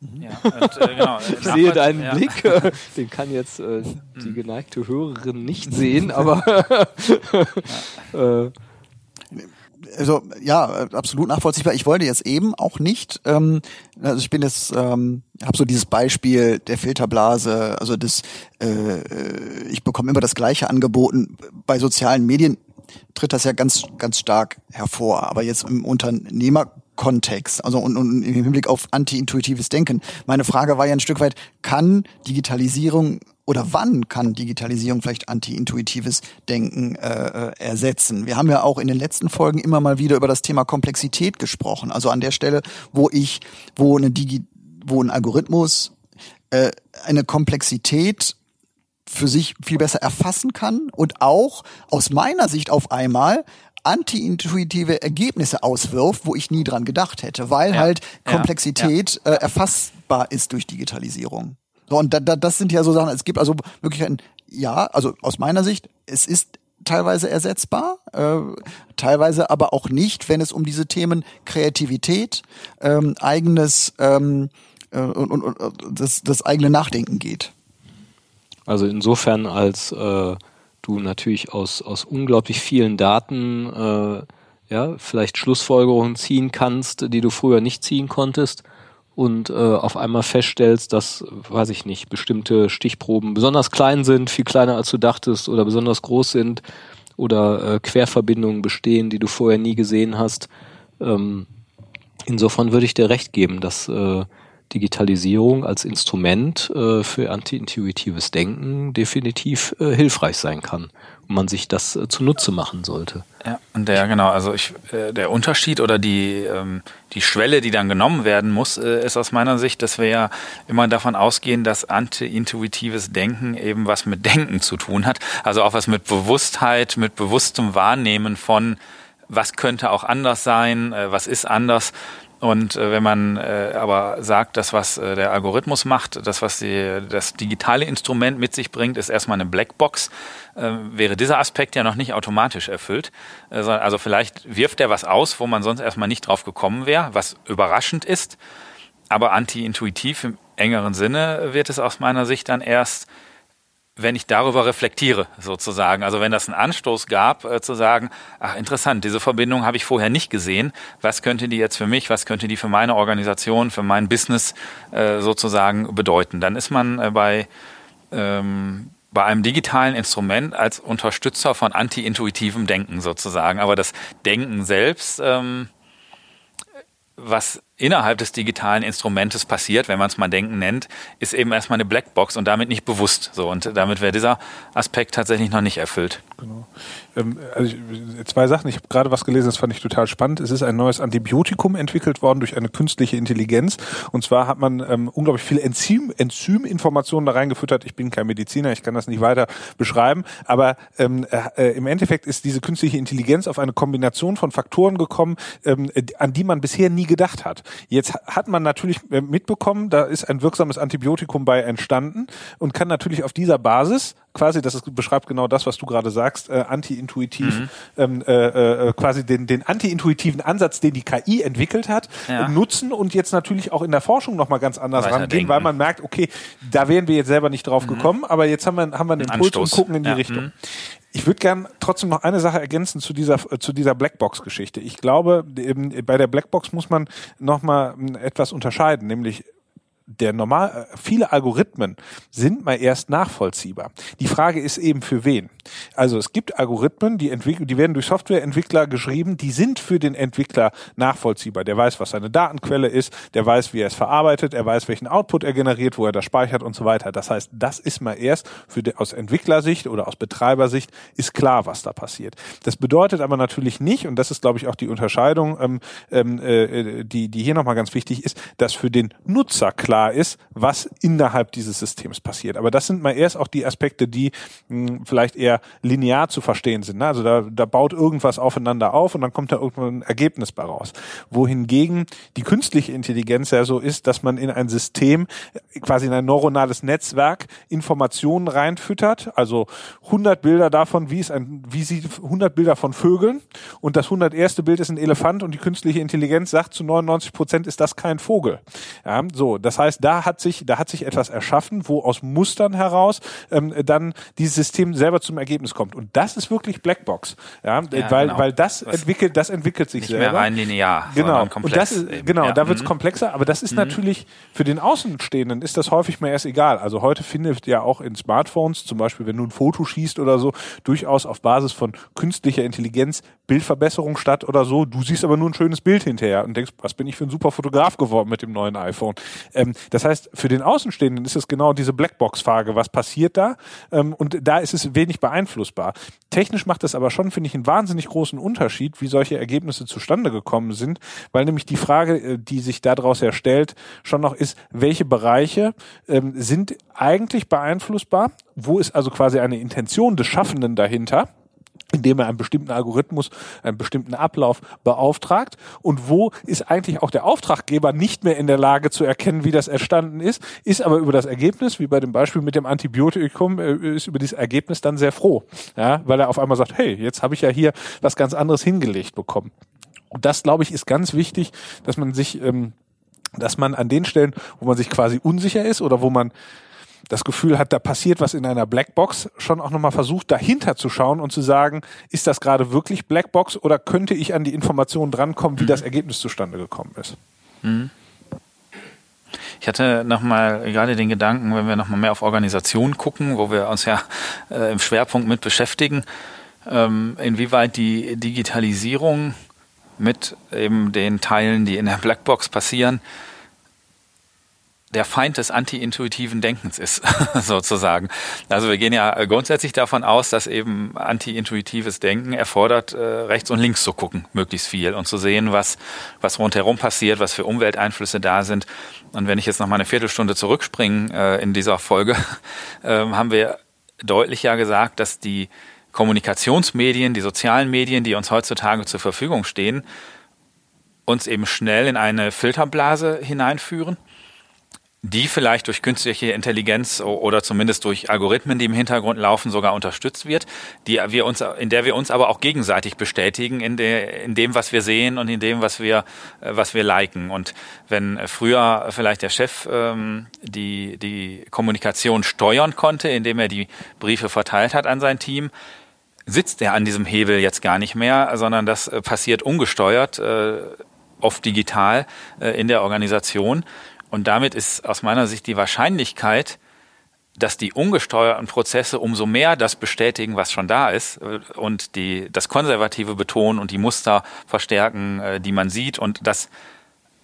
Ja. Ja, und, äh, genau, ich sehe deinen ja. Blick, den kann jetzt äh, die geneigte Hörerin nicht sehen, aber äh, also ja, absolut nachvollziehbar. Ich wollte jetzt eben auch nicht, ähm, also ich bin jetzt, ähm, habe so dieses Beispiel der Filterblase, also das, äh, ich bekomme immer das Gleiche angeboten. Bei sozialen Medien tritt das ja ganz, ganz stark hervor. Aber jetzt im Unternehmer Kontext, also und, und im Hinblick auf anti-intuitives Denken. Meine Frage war ja ein Stück weit, kann Digitalisierung oder wann kann Digitalisierung vielleicht anti-intuitives Denken äh, äh, ersetzen? Wir haben ja auch in den letzten Folgen immer mal wieder über das Thema Komplexität gesprochen. Also an der Stelle, wo ich, wo eine Digi wo ein Algorithmus äh, eine Komplexität für sich viel besser erfassen kann und auch aus meiner Sicht auf einmal anti-intuitive Ergebnisse auswirft, wo ich nie dran gedacht hätte, weil ja, halt Komplexität ja. Äh, erfassbar ist durch Digitalisierung. So, und da, da, das sind ja so Sachen, es gibt also Möglichkeiten, ja, also aus meiner Sicht, es ist teilweise ersetzbar, äh, teilweise aber auch nicht, wenn es um diese Themen Kreativität, ähm, eigenes ähm, äh, und, und, und das, das eigene Nachdenken geht. Also insofern als äh, du natürlich aus, aus unglaublich vielen Daten äh, ja, vielleicht Schlussfolgerungen ziehen kannst, die du früher nicht ziehen konntest und äh, auf einmal feststellst, dass, weiß ich nicht, bestimmte Stichproben besonders klein sind, viel kleiner als du dachtest oder besonders groß sind oder äh, Querverbindungen bestehen, die du vorher nie gesehen hast. Ähm, insofern würde ich dir recht geben, dass äh, Digitalisierung als Instrument äh, für anti-intuitives Denken definitiv äh, hilfreich sein kann und man sich das äh, zunutze machen sollte. Ja, und der, genau, also ich, äh, der Unterschied oder die, ähm, die Schwelle, die dann genommen werden muss, ist aus meiner Sicht, dass wir ja immer davon ausgehen, dass anti-intuitives Denken eben was mit Denken zu tun hat. Also auch was mit Bewusstheit, mit bewusstem Wahrnehmen von was könnte auch anders sein, was ist anders. Und äh, wenn man äh, aber sagt, das, was äh, der Algorithmus macht, das, was die, das digitale Instrument mit sich bringt, ist erstmal eine Blackbox, äh, wäre dieser Aspekt ja noch nicht automatisch erfüllt. Äh, also vielleicht wirft er was aus, wo man sonst erstmal nicht drauf gekommen wäre, was überraschend ist. Aber anti-intuitiv im engeren Sinne wird es aus meiner Sicht dann erst wenn ich darüber reflektiere, sozusagen. Also wenn das einen Anstoß gab, äh, zu sagen, ach interessant, diese Verbindung habe ich vorher nicht gesehen. Was könnte die jetzt für mich, was könnte die für meine Organisation, für mein Business äh, sozusagen bedeuten? Dann ist man äh, bei, ähm, bei einem digitalen Instrument als Unterstützer von anti-intuitivem Denken sozusagen. Aber das Denken selbst, ähm, was innerhalb des digitalen Instrumentes passiert, wenn man es mal denken nennt, ist eben erstmal eine Blackbox und damit nicht bewusst. So und damit wäre dieser Aspekt tatsächlich noch nicht erfüllt. Genau. Ähm, also zwei Sachen. Ich habe gerade was gelesen, das fand ich total spannend. Es ist ein neues Antibiotikum entwickelt worden durch eine künstliche Intelligenz. Und zwar hat man ähm, unglaublich viele Enzym, Enzyminformationen da reingefüttert. Ich bin kein Mediziner, ich kann das nicht weiter beschreiben. Aber ähm, äh, im Endeffekt ist diese künstliche Intelligenz auf eine Kombination von Faktoren gekommen, ähm, an die man bisher nie gedacht hat. Jetzt hat man natürlich äh, mitbekommen, da ist ein wirksames Antibiotikum bei entstanden und kann natürlich auf dieser Basis quasi, das ist, beschreibt genau das, was du gerade sagst, äh, anti-intuitiv, mhm. ähm, äh, äh, quasi den, den anti-intuitiven Ansatz, den die KI entwickelt hat, ja. nutzen und jetzt natürlich auch in der Forschung nochmal ganz anders rangehen, weil man merkt, okay, da wären wir jetzt selber nicht drauf mhm. gekommen, aber jetzt haben wir, haben wir einen Impuls und gucken in die ja. Richtung. Mhm. Ich würde gern trotzdem noch eine Sache ergänzen zu dieser zu dieser Blackbox-Geschichte. Ich glaube, bei der Blackbox muss man noch mal hm, etwas unterscheiden, nämlich der normal, äh, viele Algorithmen sind mal erst nachvollziehbar. Die Frage ist eben für wen. Also es gibt Algorithmen, die entwickeln, die werden durch Softwareentwickler geschrieben, die sind für den Entwickler nachvollziehbar. Der weiß, was seine Datenquelle ist, der weiß, wie er es verarbeitet, er weiß, welchen Output er generiert, wo er das speichert und so weiter. Das heißt, das ist mal erst für die, aus Entwicklersicht oder aus Betreibersicht ist klar, was da passiert. Das bedeutet aber natürlich nicht, und das ist, glaube ich, auch die Unterscheidung, ähm, ähm äh, die, die hier nochmal ganz wichtig ist, dass für den Nutzer klar klar ist, was innerhalb dieses Systems passiert. Aber das sind mal erst auch die Aspekte, die mh, hm, vielleicht eher linear zu verstehen sind. Ne? Also da, da baut irgendwas aufeinander auf und dann kommt da irgendwann ein Ergebnis bei raus. Wohingegen die künstliche Intelligenz ja so ist, dass man in ein System, quasi in ein neuronales Netzwerk Informationen reinfüttert, also 100 Bilder davon, wie es ein, wie sieht 100 Bilder von Vögeln und das 101. Bild ist ein Elefant und die künstliche Intelligenz sagt zu 99 Prozent ist das kein Vogel. Ja, so, das heißt heißt, da hat sich, da hat sich etwas erschaffen, wo aus Mustern heraus ähm, dann dieses System selber zum Ergebnis kommt. Und das ist wirklich Blackbox. Ja, ja weil, genau. weil das Was entwickelt, das entwickelt sich nicht selber. mehr rein linear, genau. komplex. Und das ist, genau, ja. da wird es mhm. komplexer, aber das ist mhm. natürlich für den Außenstehenden ist das häufig mal erst egal. Also heute findet ja auch in Smartphones, zum Beispiel wenn du ein Foto schießt oder so, durchaus auf Basis von künstlicher Intelligenz Bildverbesserung statt oder so. Du siehst aber nur ein schönes Bild hinterher und denkst, was bin ich für ein super Fotograf geworden mit dem neuen iPhone. Ähm, das heißt, für den Außenstehenden ist es genau diese Blackbox-Frage, was passiert da? Ähm, und da ist es wenig beeinflussbar. Technisch macht es aber schon, finde ich, einen wahnsinnig großen Unterschied, wie solche Ergebnisse zustande gekommen sind, weil nämlich die Frage, äh, die sich daraus erstellt, schon noch ist, welche Bereiche ähm, sind eigentlich beeinflussbar? Wo ist also quasi eine Intention des Schaffenden dahinter? Indem er einen bestimmten Algorithmus, einen bestimmten Ablauf beauftragt und wo ist eigentlich auch der Auftraggeber nicht mehr in der Lage zu erkennen, wie das entstanden ist, ist aber über das Ergebnis, wie bei dem Beispiel mit dem Antibiotikum, äh, ist über dieses Ergebnis dann sehr froh, ja, weil er auf einmal sagt, hey, jetzt habe ich ja hier was ganz anderes hingelegt bekommen. Und das, glaube ich, ist ganz wichtig, dass man sich, ähm, dass man an den Stellen, wo man sich quasi unsicher ist oder wo man das Gefühl hat, da passiert was in einer Blackbox, schon auch nochmal versucht, dahinter zu schauen und zu sagen, ist das gerade wirklich Blackbox oder könnte ich an die Informationen drankommen, wie mhm. das Ergebnis zustande gekommen ist? Mhm. Ich hatte nochmal gerade den Gedanken, wenn wir nochmal mehr auf Organisation gucken, wo wir uns ja äh, im Schwerpunkt mit beschäftigen, ähm, inwieweit die Digitalisierung mit eben den Teilen, die in der Blackbox passieren, der Feind des anti-intuitiven Denkens ist, sozusagen. Also wir gehen ja grundsätzlich davon aus, dass eben anti-intuitives Denken erfordert, äh, rechts und links zu gucken, möglichst viel und zu sehen, was, was rundherum passiert, was für Umwelteinflüsse da sind. Und wenn ich jetzt noch mal eine Viertelstunde zurückspringe äh, in dieser Folge, äh, haben wir deutlich ja gesagt, dass die Kommunikationsmedien, die sozialen Medien, die uns heutzutage zur Verfügung stehen, uns eben schnell in eine Filterblase hineinführen die vielleicht durch künstliche Intelligenz oder zumindest durch Algorithmen, die im Hintergrund laufen, sogar unterstützt wird, die wir uns, in der wir uns aber auch gegenseitig bestätigen in, der, in dem, was wir sehen und in dem, was wir, äh, was wir liken. Und wenn früher vielleicht der Chef ähm, die, die Kommunikation steuern konnte, indem er die Briefe verteilt hat an sein Team, sitzt er an diesem Hebel jetzt gar nicht mehr, sondern das äh, passiert ungesteuert, äh, oft digital äh, in der Organisation. Und damit ist aus meiner Sicht die Wahrscheinlichkeit, dass die ungesteuerten Prozesse umso mehr das bestätigen, was schon da ist äh, und die, das Konservative betonen und die Muster verstärken, äh, die man sieht und das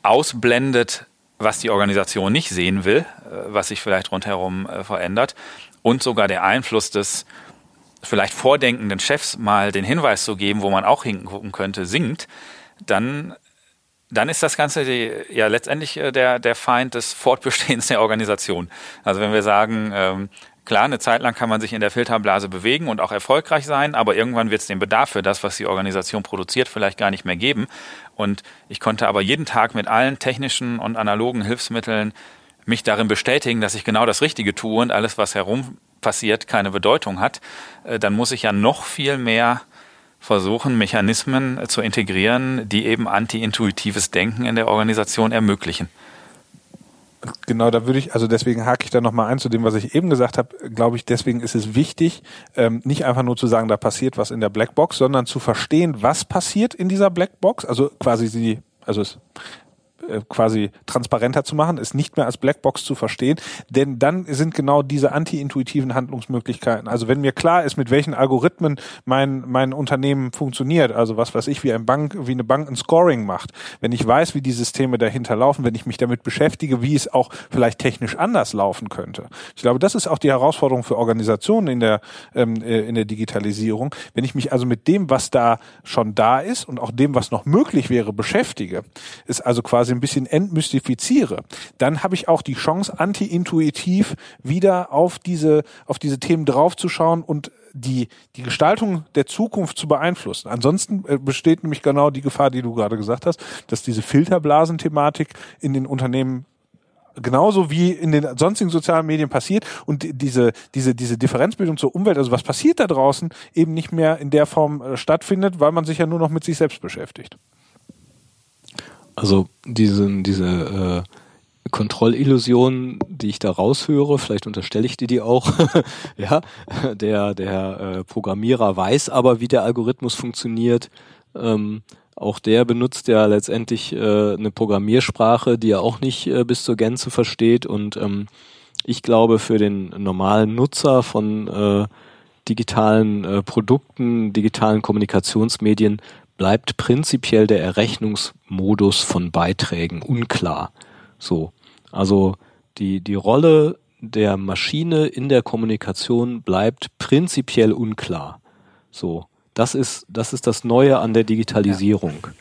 ausblendet, was die Organisation nicht sehen will, äh, was sich vielleicht rundherum verändert. Und sogar der Einfluss des vielleicht vordenkenden Chefs mal den Hinweis zu geben, wo man auch hingucken könnte, sinkt, dann dann ist das Ganze die, ja letztendlich äh, der, der Feind des Fortbestehens der Organisation. Also wenn wir sagen, ähm, klar, eine Zeit lang kann man sich in der Filterblase bewegen und auch erfolgreich sein, aber irgendwann wird es den Bedarf für das, was die Organisation produziert, vielleicht gar nicht mehr geben. Und ich konnte aber jeden Tag mit allen technischen und analogen Hilfsmitteln mich darin bestätigen, dass ich genau das Richtige tue und alles, was herum passiert, keine Bedeutung hat, äh, dann muss ich ja noch viel mehr versuchen, Mechanismen äh, zu integrieren, die eben anti-intuitives Denken in der Organisation ermöglichen. Genau, da würde ich, also deswegen hake ich da nochmal ein zu dem, was ich eben gesagt habe, glaube ich, deswegen ist es wichtig, ähm, nicht einfach nur zu sagen, da passiert was in der Blackbox, sondern zu verstehen, was passiert in dieser Blackbox, also quasi sie, also es äh, quasi transparenter zu machen, es nicht mehr als Blackbox zu verstehen, denn dann sind genau diese anti-intuitiven Handlungsmöglichkeiten. Also wenn mir klar ist, mit welchen Algorithmen mein mein Unternehmen funktioniert, also was weiß ich, wie ein Bank, wie eine Bank ein Scoring macht, wenn ich weiß, wie die Systeme dahinter laufen, wenn ich mich damit beschäftige, wie es auch vielleicht technisch anders laufen könnte. Ich glaube, das ist auch die Herausforderung für Organisationen in der ähm, äh, in der Digitalisierung. Wenn ich mich also mit dem, was da schon da ist und auch dem, was noch möglich wäre, beschäftige, ist also quasi ein bisschen entmystifiziere, dann habe ich auch die Chance, anti-intuitiv wieder auf diese, auf diese Themen draufzuschauen und die, die Gestaltung der Zukunft zu beeinflussen. Ansonsten äh, besteht nämlich genau die Gefahr, die du gerade gesagt hast, dass diese Filterblasen-Thematik in den Unternehmen genauso wie in den sonstigen sozialen Medien passiert und diese, diese, diese Differenzbildung zur Umwelt, also was passiert da draußen, eben nicht mehr in der Form äh, stattfindet, weil man sich ja nur noch mit sich selbst beschäftigt. Also diese, diese äh, Kontrollillusion, die ich da raushöre, vielleicht unterstelle ich dir die auch, ja, der, der äh, Programmierer weiß aber, wie der Algorithmus funktioniert. Ähm, auch der benutzt ja letztendlich äh, eine Programmiersprache, die er auch nicht äh, bis zur Gänze versteht. Und ähm, ich glaube, für den normalen Nutzer von äh, digitalen äh, Produkten, digitalen Kommunikationsmedien bleibt prinzipiell der Errechnungsmodus von Beiträgen unklar. So. Also die, die Rolle der Maschine in der Kommunikation bleibt prinzipiell unklar. So. Das ist, das ist das Neue an der Digitalisierung. Ja.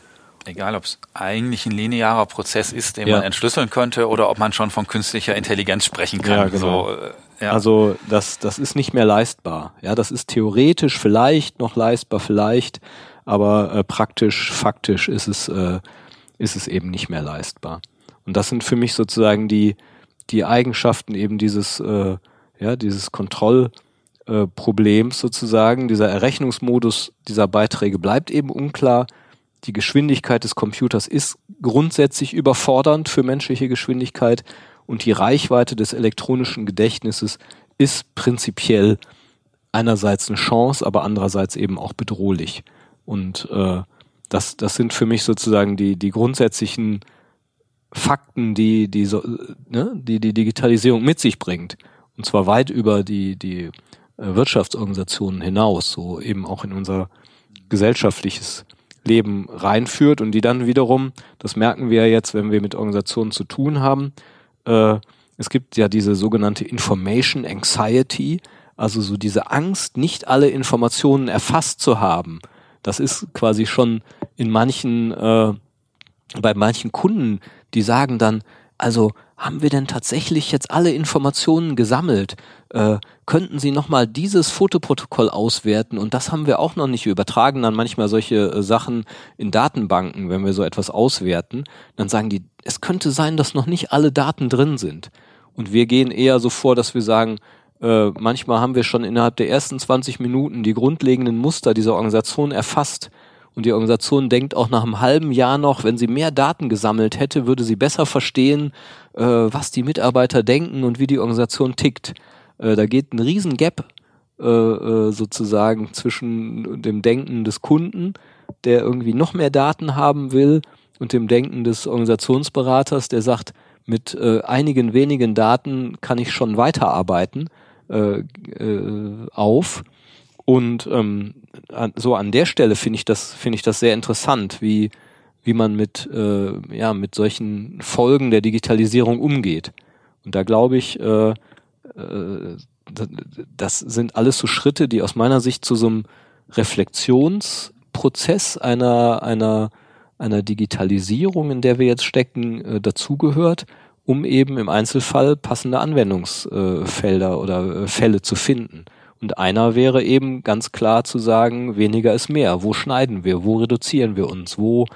Egal, ob es eigentlich ein linearer Prozess ist, den ja. man entschlüsseln könnte, oder ob man schon von künstlicher Intelligenz sprechen kann. Ja, genau. So, äh, ja. Also das, das ist nicht mehr leistbar. Ja, das ist theoretisch vielleicht noch leistbar, vielleicht, aber äh, praktisch, faktisch ist es, äh, ist es eben nicht mehr leistbar. Und das sind für mich sozusagen die, die Eigenschaften eben dieses, äh, ja, dieses Kontrollproblems sozusagen. Dieser Errechnungsmodus dieser Beiträge bleibt eben unklar. Die Geschwindigkeit des Computers ist grundsätzlich überfordernd für menschliche Geschwindigkeit und die Reichweite des elektronischen Gedächtnisses ist prinzipiell einerseits eine Chance, aber andererseits eben auch bedrohlich. Und äh, das, das sind für mich sozusagen die, die grundsätzlichen Fakten, die die, so, ne, die die Digitalisierung mit sich bringt. Und zwar weit über die, die äh, Wirtschaftsorganisationen hinaus, so eben auch in unser gesellschaftliches Leben reinführt und die dann wiederum, das merken wir jetzt, wenn wir mit Organisationen zu tun haben, äh, es gibt ja diese sogenannte Information Anxiety, also so diese Angst, nicht alle Informationen erfasst zu haben das ist quasi schon in manchen, äh, bei manchen Kunden, die sagen dann, also haben wir denn tatsächlich jetzt alle Informationen gesammelt? Äh, könnten Sie nochmal dieses Fotoprotokoll auswerten? Und das haben wir auch noch nicht. Wir übertragen dann manchmal solche äh, Sachen in Datenbanken, wenn wir so etwas auswerten. Dann sagen die, es könnte sein, dass noch nicht alle Daten drin sind. Und wir gehen eher so vor, dass wir sagen, äh, manchmal haben wir schon innerhalb der ersten 20 Minuten die grundlegenden Muster dieser Organisation erfasst. Und die Organisation denkt auch nach einem halben Jahr noch, wenn sie mehr Daten gesammelt hätte, würde sie besser verstehen, äh, was die Mitarbeiter denken und wie die Organisation tickt. Äh, da geht ein riesen Gap äh, äh, sozusagen zwischen dem Denken des Kunden, der irgendwie noch mehr Daten haben will, und dem Denken des Organisationsberaters, der sagt, mit einigen wenigen Daten kann ich schon weiterarbeiten äh, äh, auf. Und ähm, so an der Stelle finde ich das finde ich das sehr interessant, wie wie man mit, äh, ja, mit solchen Folgen der Digitalisierung umgeht. Und da glaube ich, äh, äh, das sind alles so Schritte, die aus meiner Sicht zu so einem Reflexionsprozess einer, einer, einer Digitalisierung, in der wir jetzt stecken, äh, dazugehört, um eben im Einzelfall passende Anwendungsfelder oder äh, Fälle zu finden. Und einer wäre eben ganz klar zu sagen, weniger ist mehr. Wo schneiden wir? Wo reduzieren wir uns? Wo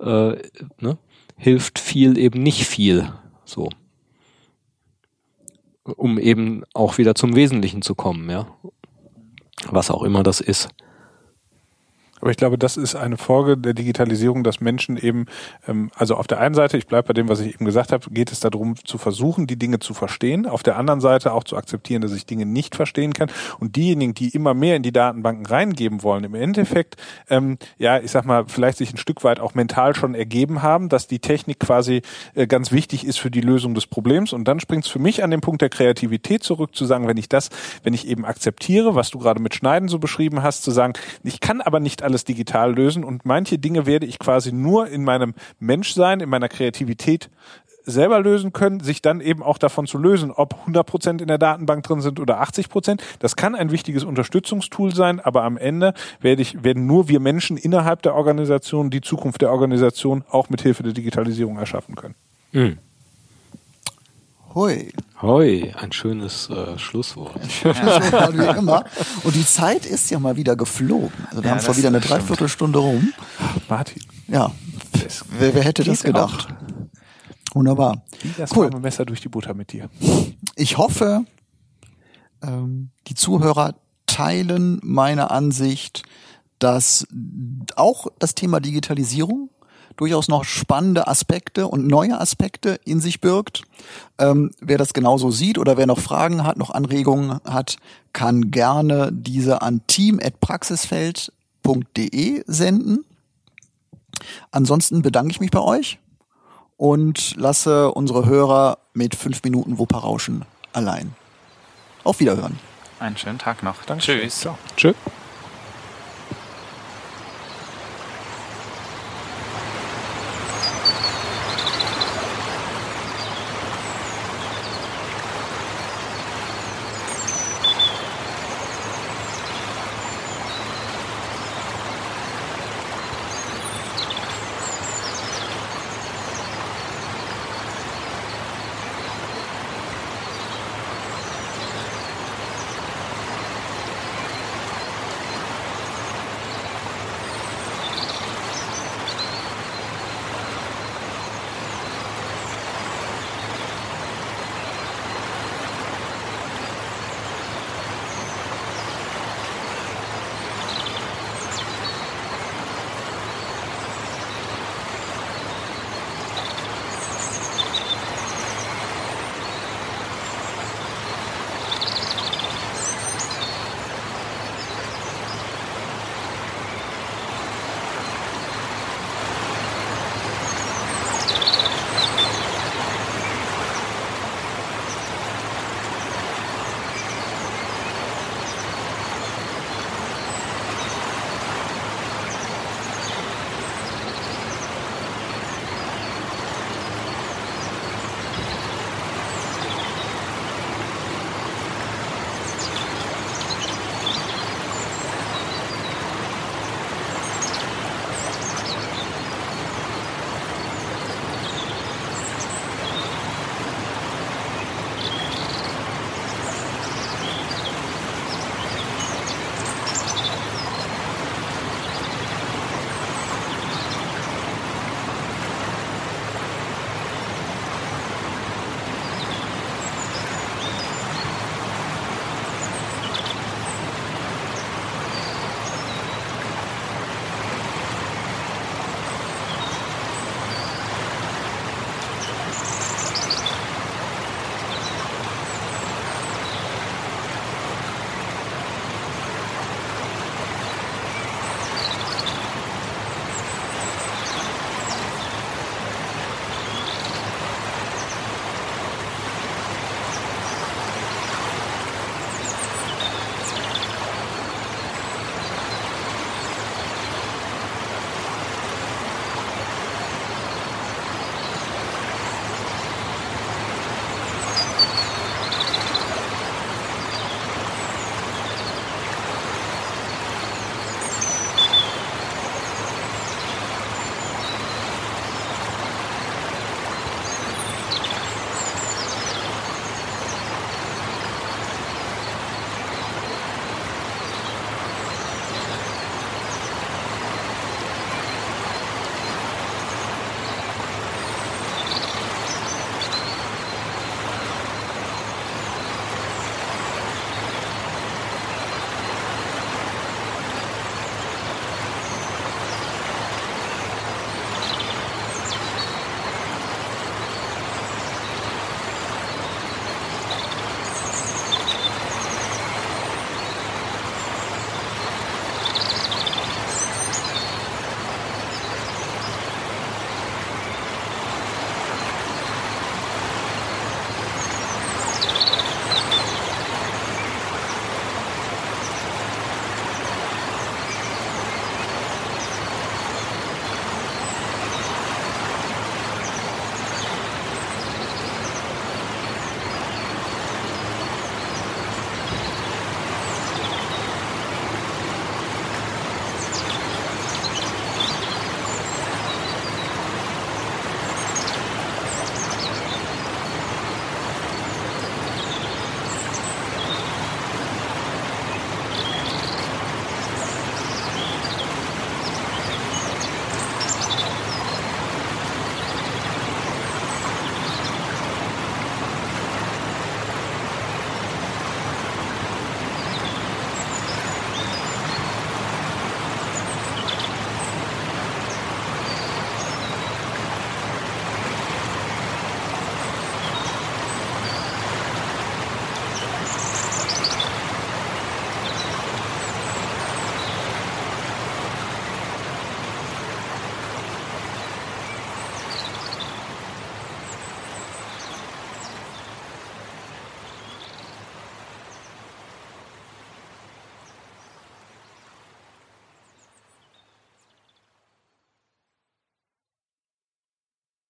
äh, ne, hilft viel eben nicht viel? So. Um eben auch wieder zum Wesentlichen zu kommen, ja. Was auch immer das ist. Aber ich glaube, das ist eine Folge der Digitalisierung, dass Menschen eben, ähm, also auf der einen Seite, ich bleibe bei dem, was ich eben gesagt habe, geht es darum zu versuchen, die Dinge zu verstehen. Auf der anderen Seite auch zu akzeptieren, dass ich Dinge nicht verstehen kann. Und diejenigen, die immer mehr in die Datenbanken reingeben wollen, im Endeffekt, ähm, ja, ich sag mal, vielleicht sich ein Stück weit auch mental schon ergeben haben, dass die Technik quasi äh, ganz wichtig ist für die Lösung des Problems. Und dann springt es für mich an den Punkt der Kreativität zurück, zu sagen, wenn ich das, wenn ich eben akzeptiere, was du gerade mit Schneiden so beschrieben hast, zu sagen, ich kann aber nicht alles digital lösen und manche Dinge werde ich quasi nur in meinem Menschsein, in meiner Kreativität selber lösen können, sich dann eben auch davon zu lösen, ob 100 Prozent in der Datenbank drin sind oder 80 Prozent. Das kann ein wichtiges Unterstützungstool sein, aber am Ende werde ich, werden nur wir Menschen innerhalb der Organisation die Zukunft der Organisation auch mit Hilfe der Digitalisierung erschaffen können. Mhm. Hoi. Hoi, ein schönes äh, Schlusswort. Ja. wie immer. Und die Zeit ist ja mal wieder geflogen. Also wir ja, haben schon wieder eine Dreiviertelstunde rum. Martin. Ja. Wer, wer hätte das gedacht? Wunderbar. Wie das cool. Messer durch die Butter mit dir. Ich hoffe, ähm, die Zuhörer teilen meine Ansicht, dass auch das Thema Digitalisierung durchaus noch spannende Aspekte und neue Aspekte in sich birgt. Ähm, wer das genauso sieht oder wer noch Fragen hat, noch Anregungen hat, kann gerne diese an team.praxisfeld.de senden. Ansonsten bedanke ich mich bei euch und lasse unsere Hörer mit fünf Minuten Wupperrauschen allein. Auf Wiederhören. Einen schönen Tag noch. Danke. Tschüss. Ciao. Tschüss.